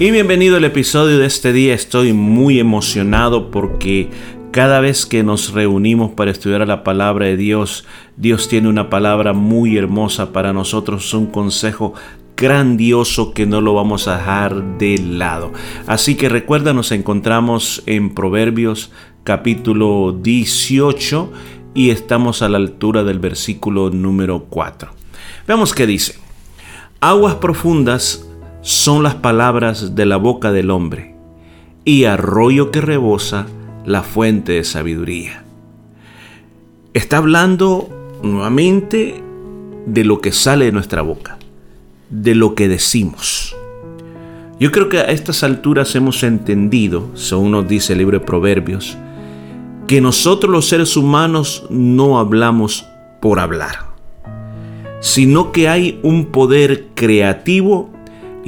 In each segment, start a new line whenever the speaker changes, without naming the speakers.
Y bienvenido al episodio de este día. Estoy muy emocionado porque cada vez que nos reunimos para estudiar la palabra de Dios, Dios tiene una palabra muy hermosa para nosotros, un consejo grandioso que no lo vamos a dejar de lado. Así que recuerda, nos encontramos en Proverbios capítulo 18 y estamos a la altura del versículo número 4. Veamos qué dice. Aguas profundas son las palabras de la boca del hombre, y arroyo que rebosa la fuente de sabiduría. Está hablando nuevamente de lo que sale de nuestra boca, de lo que decimos. Yo creo que a estas alturas hemos entendido, según nos dice el libro de Proverbios, que nosotros los seres humanos no hablamos por hablar, sino que hay un poder creativo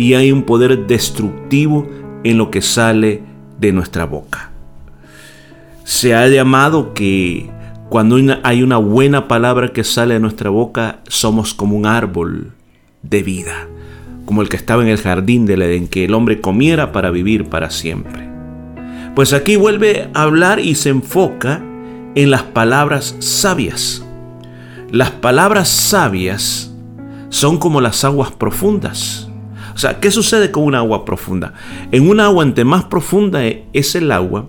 y hay un poder destructivo en lo que sale de nuestra boca. Se ha llamado que cuando hay una buena palabra que sale de nuestra boca, somos como un árbol de vida, como el que estaba en el jardín del Edén, que el hombre comiera para vivir para siempre. Pues aquí vuelve a hablar y se enfoca en las palabras sabias. Las palabras sabias son como las aguas profundas. Sea, ¿qué sucede con un agua profunda? En un agua, entre más profunda es el agua,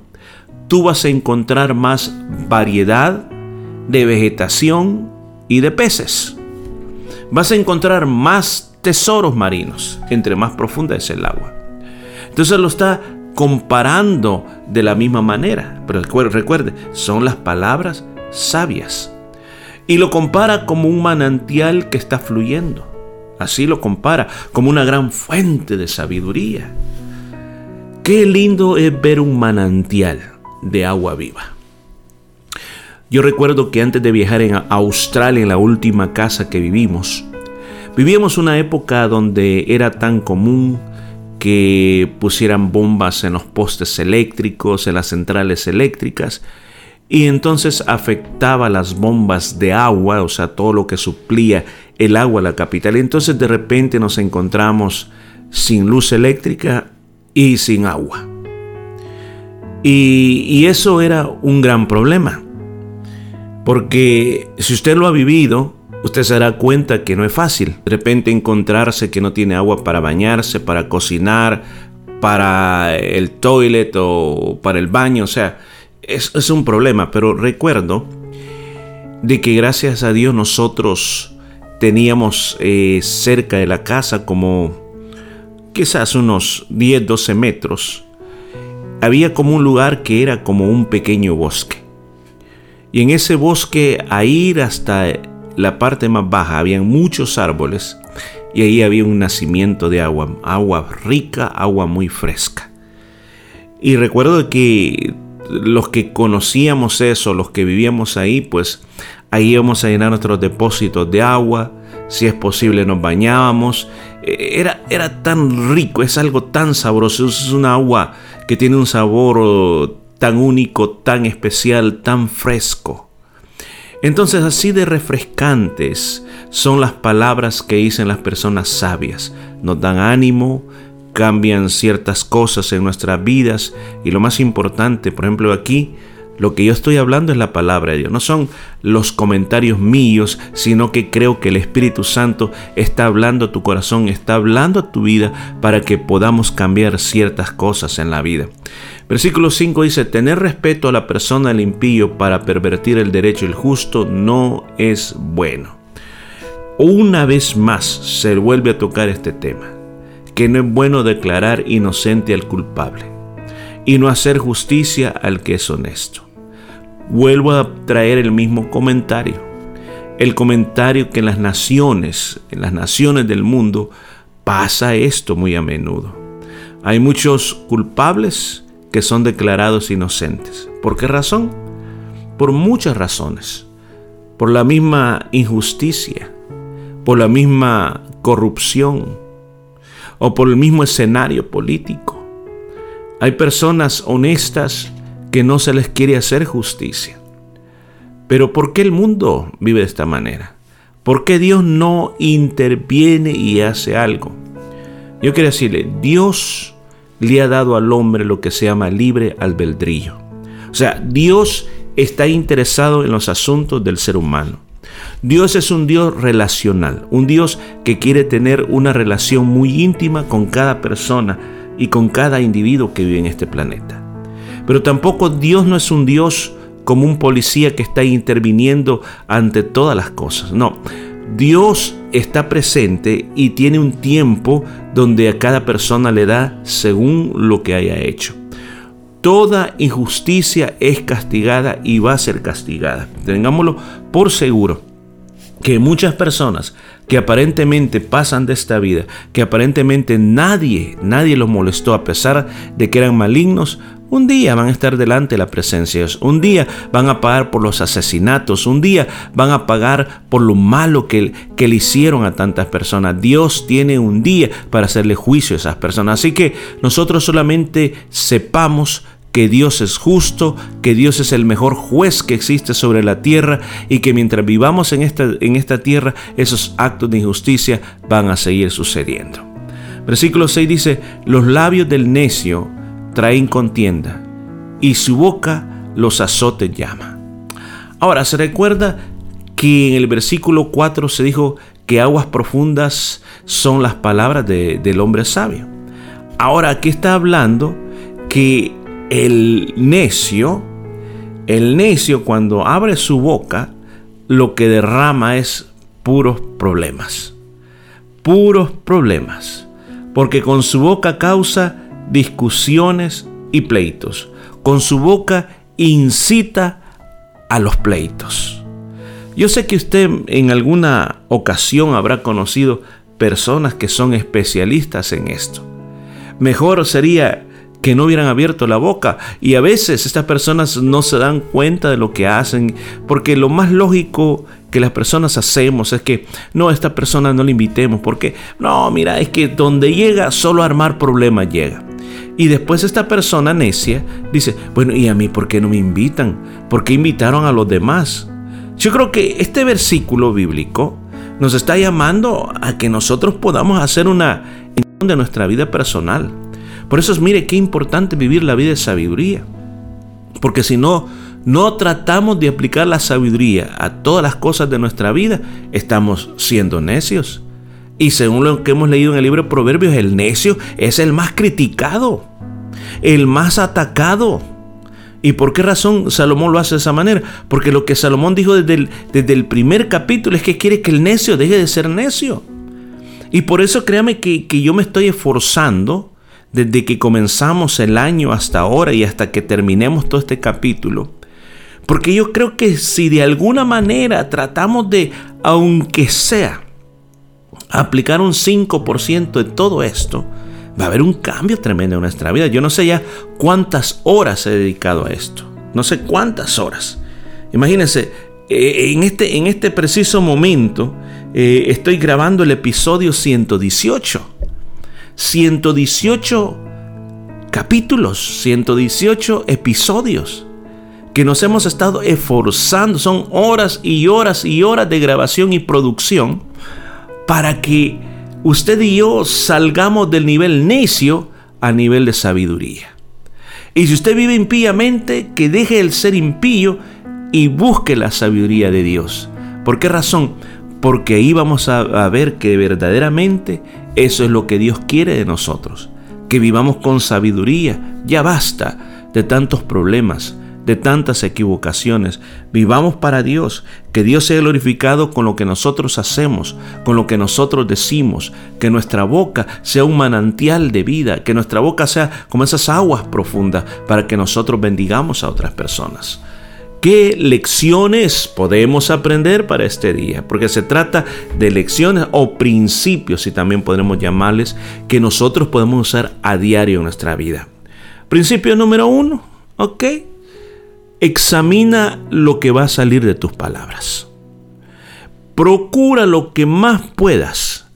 tú vas a encontrar más variedad de vegetación y de peces. Vas a encontrar más tesoros marinos, entre más profunda es el agua. Entonces lo está comparando de la misma manera. Pero recuerde, son las palabras sabias. Y lo compara como un manantial que está fluyendo. Así lo compara, como una gran fuente de sabiduría. Qué lindo es ver un manantial de agua viva. Yo recuerdo que antes de viajar en Australia, en la última casa que vivimos, vivíamos una época donde era tan común que pusieran bombas en los postes eléctricos, en las centrales eléctricas, y entonces afectaba las bombas de agua, o sea, todo lo que suplía el agua a la capital. Y entonces de repente nos encontramos sin luz eléctrica y sin agua. Y, y eso era un gran problema, porque si usted lo ha vivido, usted se dará cuenta que no es fácil. De repente encontrarse que no tiene agua para bañarse, para cocinar, para el toilet o para el baño, o sea, es, un problema, pero recuerdo de que gracias a Dios nosotros teníamos eh, cerca de la casa como quizás unos 10, 12 metros. Había como un lugar que era como un pequeño bosque. Y en ese bosque, a ir hasta la parte más baja, habían muchos árboles y ahí había un nacimiento de agua, agua rica, agua muy fresca. Y recuerdo que los que conocíamos eso, los que vivíamos ahí, pues ahí íbamos a llenar nuestros depósitos de agua, si es posible nos bañábamos. E, era, era tan rico, es algo tan sabroso, es una agua que tiene un sabor oh, tan único, tan especial, tan fresco. Entonces así de refrescantes son las palabras que dicen las personas sabias. Nos dan ánimo, cambian ciertas cosas en nuestras vidas y lo más importante, por ejemplo aquí, lo que yo estoy hablando es la palabra de Dios, no son los comentarios míos, sino que creo que el Espíritu Santo está hablando a tu corazón, está hablando a tu vida para que podamos cambiar ciertas cosas en la vida. Versículo 5 dice, tener respeto a la persona del impío para pervertir el derecho el justo no es bueno. Una vez más se vuelve a tocar este tema que no es bueno declarar inocente al culpable y no hacer justicia al que es honesto. Vuelvo a traer el mismo comentario. el comentario que en las naciones, en las naciones del mundo, pasa esto muy a menudo. Hay muchos culpables que son declarados inocentes. ¿Por qué razón? Por muchas razones. Por la misma injusticia, por la misma corrupción o por el mismo escenario político. Hay personas honestas que no se les quiere hacer justicia. Pero ¿por qué el mundo vive de esta manera? ¿Por qué Dios no interviene y hace algo? Yo quiero decirle, Dios le ha dado al hombre lo que se llama libre albedrío. O sea, Dios está interesado en los asuntos del ser humano. Dios es un Dios relacional, un Dios que quiere tener una relación muy íntima con cada persona y con cada individuo que vive en este planeta. Pero tampoco Dios no es un Dios como un policía que está interviniendo ante todas las cosas. No, Dios está presente y tiene un tiempo donde a cada persona le da según lo que haya hecho. Toda injusticia es castigada y va a ser castigada. Tengámoslo por seguro que muchas personas que aparentemente pasan de esta vida, que aparentemente nadie, nadie los molestó a pesar de que eran malignos, un día van a estar delante de la presencia de Dios. Un día van a pagar por los asesinatos. Un día van a pagar por lo malo que, que le hicieron a tantas personas. Dios tiene un día para hacerle juicio a esas personas. Así que nosotros solamente sepamos que Dios es justo, que Dios es el mejor juez que existe sobre la tierra y que mientras vivamos en esta, en esta tierra, esos actos de injusticia van a seguir sucediendo. Versículo 6 dice, los labios del necio traen contienda y su boca los azotes llama. Ahora, se recuerda que en el versículo 4 se dijo que aguas profundas son las palabras del hombre sabio. Ahora aquí está hablando que el necio, el necio cuando abre su boca, lo que derrama es puros problemas. Puros problemas. Porque con su boca causa discusiones y pleitos. Con su boca incita a los pleitos. Yo sé que usted en alguna ocasión habrá conocido personas que son especialistas en esto. Mejor sería que no hubieran abierto la boca y a veces estas personas no se dan cuenta de lo que hacen porque lo más lógico que las personas hacemos es que no, a esta persona no le invitemos porque no, mira, es que donde llega solo armar problemas llega. Y después esta persona necia dice, bueno, ¿y a mí por qué no me invitan? ¿Por qué invitaron a los demás? Yo creo que este versículo bíblico nos está llamando a que nosotros podamos hacer una de nuestra vida personal. Por eso, mire qué importante vivir la vida de sabiduría. Porque si no, no tratamos de aplicar la sabiduría a todas las cosas de nuestra vida, estamos siendo necios. Y según lo que hemos leído en el libro de Proverbios, el necio es el más criticado el más atacado. ¿Y por qué razón Salomón lo hace de esa manera? Porque lo que Salomón dijo desde el, primer capítulo es que quiere que el necio deje de ser necio. Y por eso créame que, que yo me estoy esforzando desde que comenzamos el año hasta ahora y hasta que terminemos todo este capítulo. Porque yo creo que si de alguna manera tratamos de, aunque sea, aplicar un 5% de todo esto, va a haber un cambio tremendo en nuestra vida. Yo no sé ya cuántas horas he dedicado a esto. No sé cuántas horas. Imagínense, eh, en, este, en este preciso momento eh, estoy grabando el episodio 118. 118 capítulos, 118 episodios que nos hemos estado esforzando. Son horas y horas y horas de grabación y producción para que usted y yo salgamos del nivel necio a nivel de sabiduría. Y si usted vive impíamente, que deje el ser impío y busque la sabiduría de Dios. ¿Por qué razón? Porque ahí vamos a, a ver que verdaderamente eso es lo que Dios quiere de nosotros. Que vivamos con sabiduría. Ya basta de tantos problemas, de tantas equivocaciones. Vivamos para Dios, que Dios sea glorificado con lo que nosotros hacemos, con lo que nosotros decimos, que nuestra boca sea un manantial de vida, que nuestra boca sea como esas aguas profundas para que nosotros bendigamos a otras personas. ¿Qué lecciones podemos aprender para este día? Porque se trata de lecciones o principios, si también podremos llamarles, que nosotros podemos usar a diario en nuestra vida. Principio número uno, ¿ok? Examina lo que va a salir de tus palabras. Procura lo que más puedas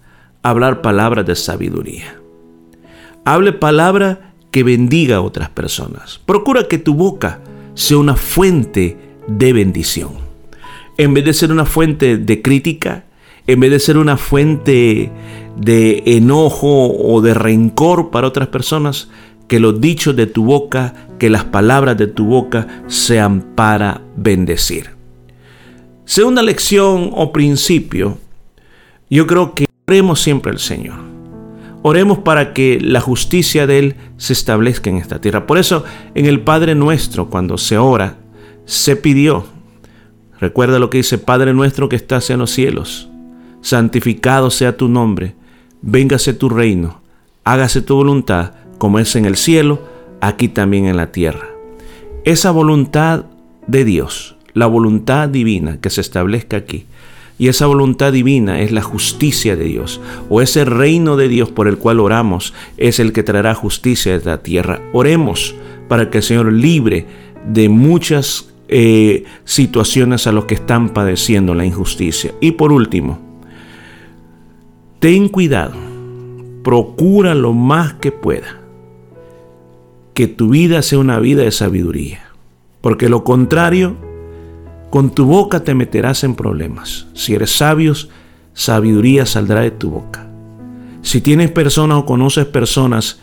hablar palabras de sabiduría. Hable palabra que bendiga a otras personas. Procura que tu boca sea una fuente de bendición. En vez de ser una fuente de crítica, en vez de ser una fuente de enojo o de rencor para otras personas, que los dichos de tu boca, que las palabras de tu boca sean para bendecir. Segunda lección o principio, yo creo que oremos siempre al Señor. Oremos para que la justicia de Él se establezca en esta tierra. Por eso en el Padre nuestro, cuando se ora, se pidió. Recuerda lo que dice, Padre nuestro que estás en los cielos, santificado sea tu nombre, véngase tu reino, hágase tu voluntad, como es en el cielo, aquí también en la tierra. Esa voluntad de Dios, la voluntad divina que se establezca aquí, y esa voluntad divina es la justicia de Dios, o ese reino de Dios por el cual oramos es el que traerá justicia a la tierra. Oremos para que el Señor libre de muchas eh, situaciones a los que están padeciendo la injusticia. Y por último, ten cuidado, procura lo más que pueda que tu vida sea una vida de sabiduría, porque lo contrario, con tu boca te meterás en problemas. Si eres sabio, sabiduría saldrá de tu boca. Si tienes personas o conoces personas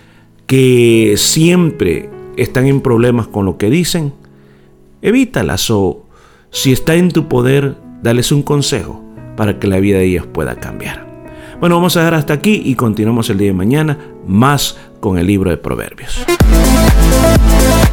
que siempre están en problemas con lo que dicen, evítalas o si está en tu poder, dales un consejo para que la vida de ellos pueda cambiar. Bueno, vamos a dejar hasta aquí y continuamos el día de mañana más con el libro de Proverbios.